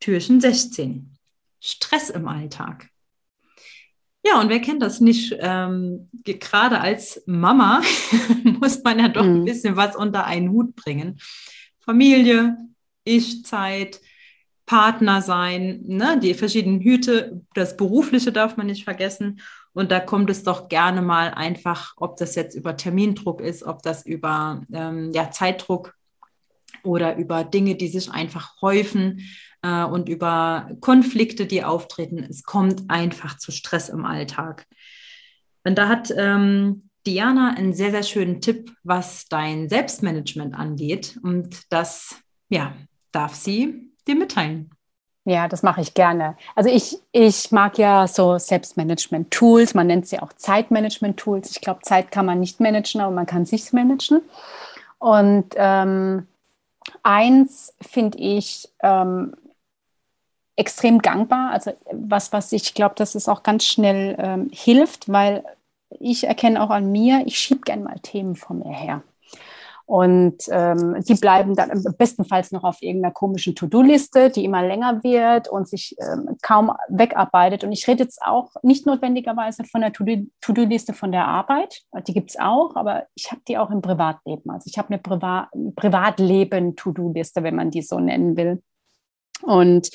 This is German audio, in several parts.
Türchen 16. Stress im Alltag. Ja, und wer kennt das nicht? Ähm, gerade als Mama muss man ja doch mhm. ein bisschen was unter einen Hut bringen. Familie, Ich-Zeit, Partner sein, ne? die verschiedenen Hüte, das Berufliche darf man nicht vergessen. Und da kommt es doch gerne mal einfach, ob das jetzt über Termindruck ist, ob das über ähm, ja, Zeitdruck oder über Dinge, die sich einfach häufen äh, und über Konflikte, die auftreten. Es kommt einfach zu Stress im Alltag. Und da hat ähm, Diana einen sehr, sehr schönen Tipp, was dein Selbstmanagement angeht. Und das, ja, darf sie dir mitteilen. Ja, das mache ich gerne. Also ich, ich mag ja so Selbstmanagement-Tools, man nennt sie auch Zeitmanagement-Tools. Ich glaube, Zeit kann man nicht managen, aber man kann sich managen. Und ähm, eins finde ich ähm, extrem gangbar. Also was, was ich glaube, dass es auch ganz schnell ähm, hilft, weil ich erkenne auch an mir, ich schiebe gerne mal Themen von mir her. Und ähm, die bleiben dann bestenfalls noch auf irgendeiner komischen To-Do-Liste, die immer länger wird und sich ähm, kaum wegarbeitet. Und ich rede jetzt auch nicht notwendigerweise von der To-Do-Liste von der Arbeit, die gibt es auch, aber ich habe die auch im Privatleben. Also ich habe eine Priva Privatleben-To-Do-Liste, wenn man die so nennen will. Und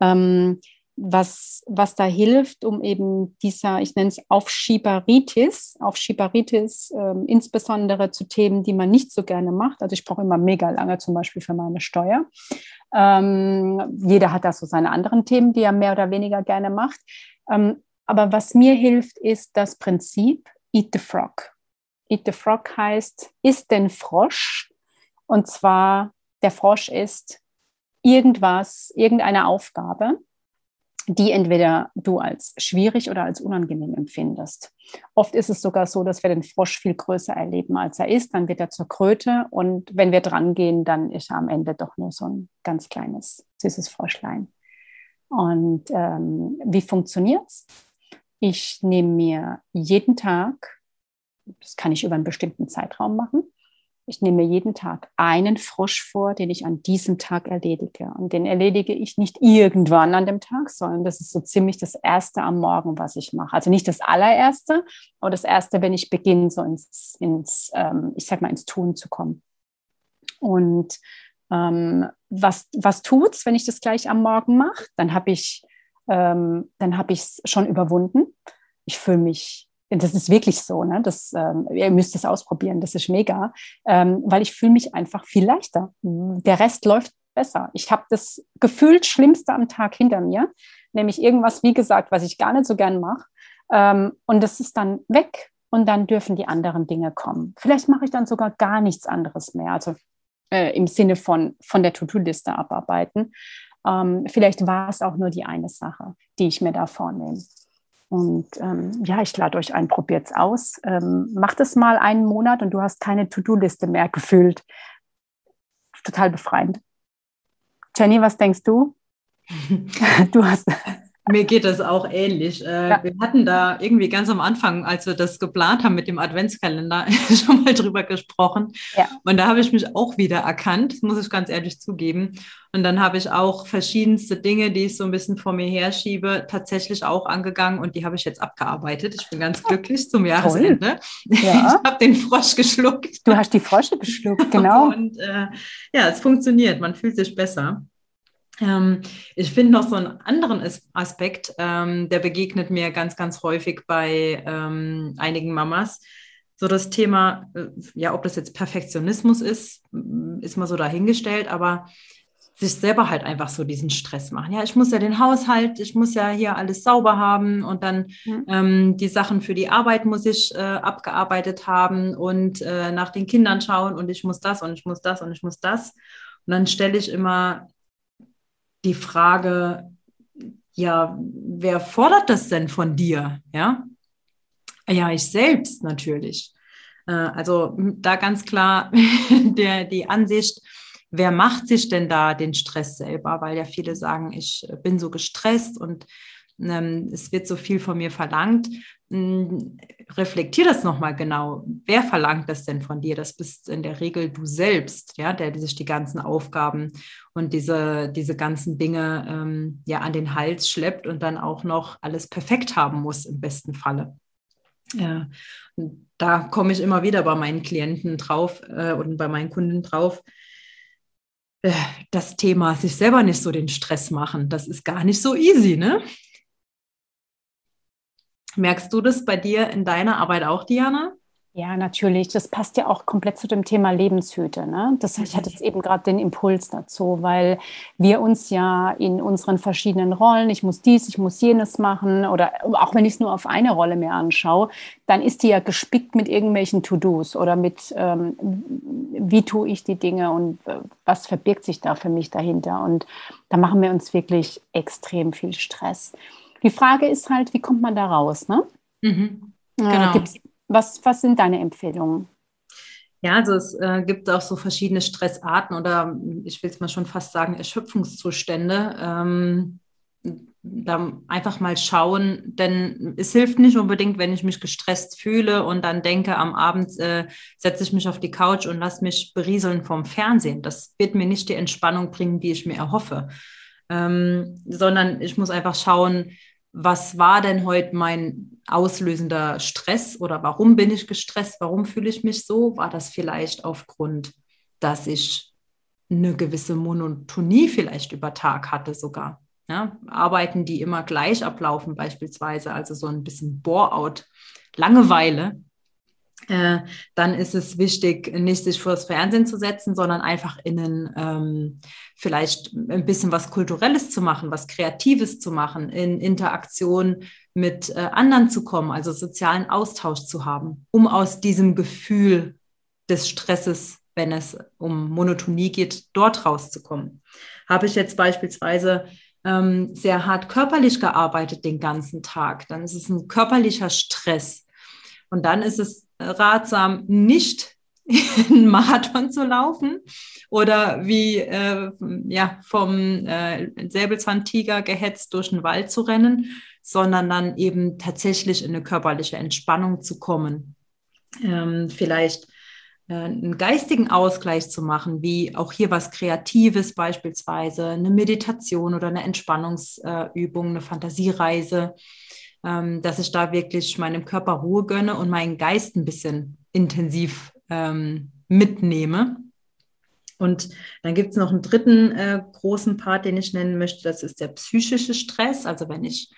ähm, was, was da hilft, um eben dieser, ich nenne es Aufschieberitis, Aufschieberitis ähm, insbesondere zu Themen, die man nicht so gerne macht. Also ich brauche immer mega lange zum Beispiel für meine Steuer. Ähm, jeder hat da so seine anderen Themen, die er mehr oder weniger gerne macht. Ähm, aber was mir hilft, ist das Prinzip Eat the Frog. Eat the Frog heißt, isst den Frosch. Und zwar, der Frosch ist irgendwas, irgendeine Aufgabe, die entweder du als schwierig oder als unangenehm empfindest. Oft ist es sogar so, dass wir den Frosch viel größer erleben, als er ist. Dann wird er zur Kröte und wenn wir dran gehen, dann ist er am Ende doch nur so ein ganz kleines, süßes Froschlein. Und ähm, wie funktioniert's? Ich nehme mir jeden Tag, das kann ich über einen bestimmten Zeitraum machen, ich nehme mir jeden Tag einen Frosch vor, den ich an diesem Tag erledige. Und den erledige ich nicht irgendwann an dem Tag, sondern das ist so ziemlich das Erste am Morgen, was ich mache. Also nicht das allererste, aber das Erste, wenn ich beginne, so ins, ins ähm, ich sag mal, ins Tun zu kommen. Und ähm, was, was tut's, wenn ich das gleich am Morgen mache? Dann habe ich ähm, dann habe ich es schon überwunden. Ich fühle mich das ist wirklich so, ne? Das, ähm, ihr müsst es ausprobieren, das ist mega, ähm, weil ich fühle mich einfach viel leichter. Der Rest läuft besser. Ich habe das gefühlt Schlimmste am Tag hinter mir, nämlich irgendwas, wie gesagt, was ich gar nicht so gern mache. Ähm, und das ist dann weg und dann dürfen die anderen Dinge kommen. Vielleicht mache ich dann sogar gar nichts anderes mehr, also äh, im Sinne von, von der To-Do-Liste abarbeiten. Ähm, vielleicht war es auch nur die eine Sache, die ich mir da vornehme. Und ähm, ja, ich lade euch ein, probiert es aus. Ähm, macht es mal einen Monat und du hast keine To-Do-Liste mehr gefüllt. Total befreiend. Jenny, was denkst du? du hast. Mir geht das auch ähnlich. Äh, ja. Wir hatten da irgendwie ganz am Anfang, als wir das geplant haben mit dem Adventskalender, schon mal drüber gesprochen. Ja. Und da habe ich mich auch wieder erkannt, das muss ich ganz ehrlich zugeben. Und dann habe ich auch verschiedenste Dinge, die ich so ein bisschen vor mir herschiebe, tatsächlich auch angegangen und die habe ich jetzt abgearbeitet. Ich bin ganz glücklich zum Jahresende. Ja. Ich habe den Frosch geschluckt. Du hast die Frosche geschluckt, genau. und äh, ja, es funktioniert, man fühlt sich besser. Ähm, ich finde noch so einen anderen Aspekt, ähm, der begegnet mir ganz, ganz häufig bei ähm, einigen Mamas. So das Thema, äh, ja, ob das jetzt Perfektionismus ist, ist mal so dahingestellt, aber sich selber halt einfach so diesen Stress machen. Ja, ich muss ja den Haushalt, ich muss ja hier alles sauber haben und dann mhm. ähm, die Sachen für die Arbeit muss ich äh, abgearbeitet haben und äh, nach den Kindern schauen und ich muss das und ich muss das und ich muss das. Und dann stelle ich immer die Frage, ja, wer fordert das denn von dir? Ja, ja, ich selbst natürlich. Äh, also da ganz klar der, die Ansicht, wer macht sich denn da den Stress selber? Weil ja viele sagen, ich bin so gestresst und ähm, es wird so viel von mir verlangt. Hm, reflektier das nochmal genau. Wer verlangt das denn von dir? Das bist in der Regel du selbst, ja, der sich die ganzen Aufgaben und diese, diese ganzen Dinge ähm, ja an den Hals schleppt und dann auch noch alles perfekt haben muss im besten Falle. Ja, da komme ich immer wieder bei meinen Klienten drauf äh, und bei meinen Kunden drauf. Äh, das Thema sich selber nicht so den Stress machen, das ist gar nicht so easy, ne? Merkst du das bei dir in deiner Arbeit auch, Diana? Ja, natürlich. Das passt ja auch komplett zu dem Thema Lebenshüte. Ne? Das, ich hatte jetzt eben gerade den Impuls dazu, weil wir uns ja in unseren verschiedenen Rollen, ich muss dies, ich muss jenes machen, oder auch wenn ich es nur auf eine Rolle mir anschaue, dann ist die ja gespickt mit irgendwelchen To-Dos oder mit, ähm, wie tue ich die Dinge und äh, was verbirgt sich da für mich dahinter. Und da machen wir uns wirklich extrem viel Stress. Die Frage ist halt, wie kommt man da raus? Ne? Mhm. Äh, genau. Äh, was, was sind deine Empfehlungen? Ja, also es äh, gibt auch so verschiedene Stressarten oder ich will es mal schon fast sagen, Erschöpfungszustände. Ähm, da einfach mal schauen, denn es hilft nicht unbedingt, wenn ich mich gestresst fühle und dann denke, am Abend äh, setze ich mich auf die Couch und lasse mich berieseln vom Fernsehen. Das wird mir nicht die Entspannung bringen, die ich mir erhoffe, ähm, sondern ich muss einfach schauen, was war denn heute mein auslösender Stress oder warum bin ich gestresst, warum fühle ich mich so? War das vielleicht aufgrund, dass ich eine gewisse Monotonie vielleicht über Tag hatte sogar? Ja, Arbeiten, die immer gleich ablaufen beispielsweise, also so ein bisschen Bore-out, Langeweile, äh, dann ist es wichtig, nicht sich vor das Fernsehen zu setzen, sondern einfach innen ähm, vielleicht ein bisschen was Kulturelles zu machen, was Kreatives zu machen, in Interaktion mit äh, anderen zu kommen, also sozialen Austausch zu haben, um aus diesem Gefühl des Stresses, wenn es um Monotonie geht, dort rauszukommen. Habe ich jetzt beispielsweise ähm, sehr hart körperlich gearbeitet den ganzen Tag, dann ist es ein körperlicher Stress. Und dann ist es ratsam, nicht einen Marathon zu laufen oder wie äh, ja, vom äh, Säbelzahntiger gehetzt durch den Wald zu rennen, sondern dann eben tatsächlich in eine körperliche Entspannung zu kommen. Ähm, vielleicht äh, einen geistigen Ausgleich zu machen, wie auch hier was Kreatives beispielsweise, eine Meditation oder eine Entspannungsübung, eine Fantasiereise ähm, dass ich da wirklich meinem Körper Ruhe gönne und meinen Geist ein bisschen intensiv ähm, mitnehme. Und dann gibt es noch einen dritten äh, großen Part, den ich nennen möchte, das ist der psychische Stress. Also wenn ich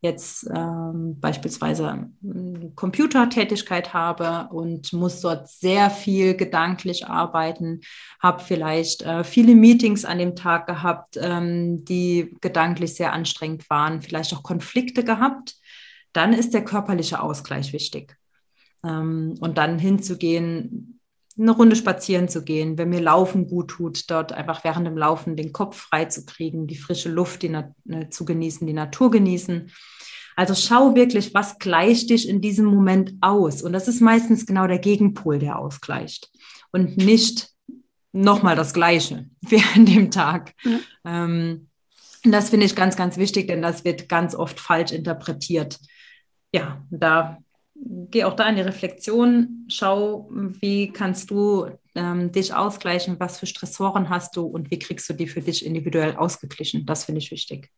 jetzt ähm, beispielsweise Computertätigkeit habe und muss dort sehr viel gedanklich arbeiten, habe vielleicht äh, viele Meetings an dem Tag gehabt, ähm, die gedanklich sehr anstrengend waren, vielleicht auch Konflikte gehabt, dann ist der körperliche Ausgleich wichtig. Ähm, und dann hinzugehen, eine Runde spazieren zu gehen, wenn mir Laufen gut tut, dort einfach während dem Laufen den Kopf frei zu kriegen, die frische Luft die äh, zu genießen, die Natur genießen. Also schau wirklich, was gleicht dich in diesem Moment aus. Und das ist meistens genau der Gegenpol, der ausgleicht. Und nicht nochmal das Gleiche während dem Tag. Ja. Ähm, das finde ich ganz, ganz wichtig, denn das wird ganz oft falsch interpretiert ja, da geh auch da in die Reflexion, schau, wie kannst du ähm, dich ausgleichen, was für Stressoren hast du und wie kriegst du die für dich individuell ausgeglichen. Das finde ich wichtig.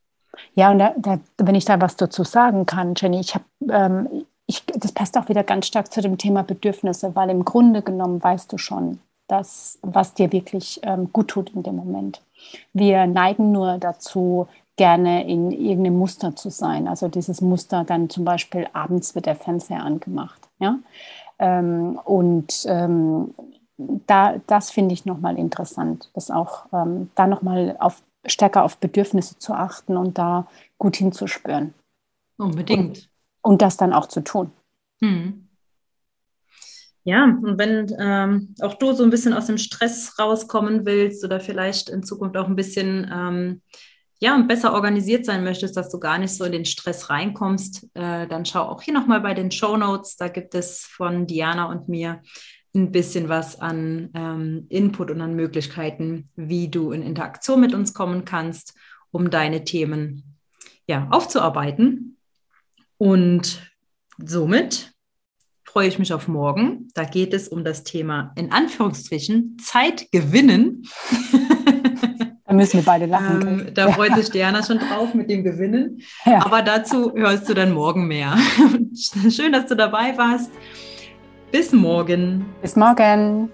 Ja, und da, da, wenn ich da was dazu sagen kann, Jenny, ich habe, ähm, das passt auch wieder ganz stark zu dem Thema Bedürfnisse, weil im Grunde genommen weißt du schon, dass, was dir wirklich ähm, gut tut in dem Moment. Wir neigen nur dazu, gerne in irgendeinem Muster zu sein. Also dieses Muster dann zum Beispiel abends wird der Fernseher angemacht. Ja? Ähm, und ähm, da, das finde ich nochmal interessant, das auch ähm, da nochmal auf, stärker auf Bedürfnisse zu achten und da gut hinzuspüren. Unbedingt. Und, und das dann auch zu tun. Hm. Ja, und wenn ähm, auch du so ein bisschen aus dem Stress rauskommen willst oder vielleicht in Zukunft auch ein bisschen ähm, ja, und besser organisiert sein möchtest, dass du gar nicht so in den Stress reinkommst, äh, dann schau auch hier nochmal bei den Show Notes. Da gibt es von Diana und mir ein bisschen was an ähm, Input und an Möglichkeiten, wie du in Interaktion mit uns kommen kannst, um deine Themen ja, aufzuarbeiten. Und somit freue ich mich auf morgen. Da geht es um das Thema in Anführungsstrichen Zeit gewinnen. Müssen wir beide lachen. Ähm, da freut sich Diana schon drauf mit dem Gewinnen. Ja. Aber dazu hörst du dann morgen mehr. Schön, dass du dabei warst. Bis morgen. Bis morgen.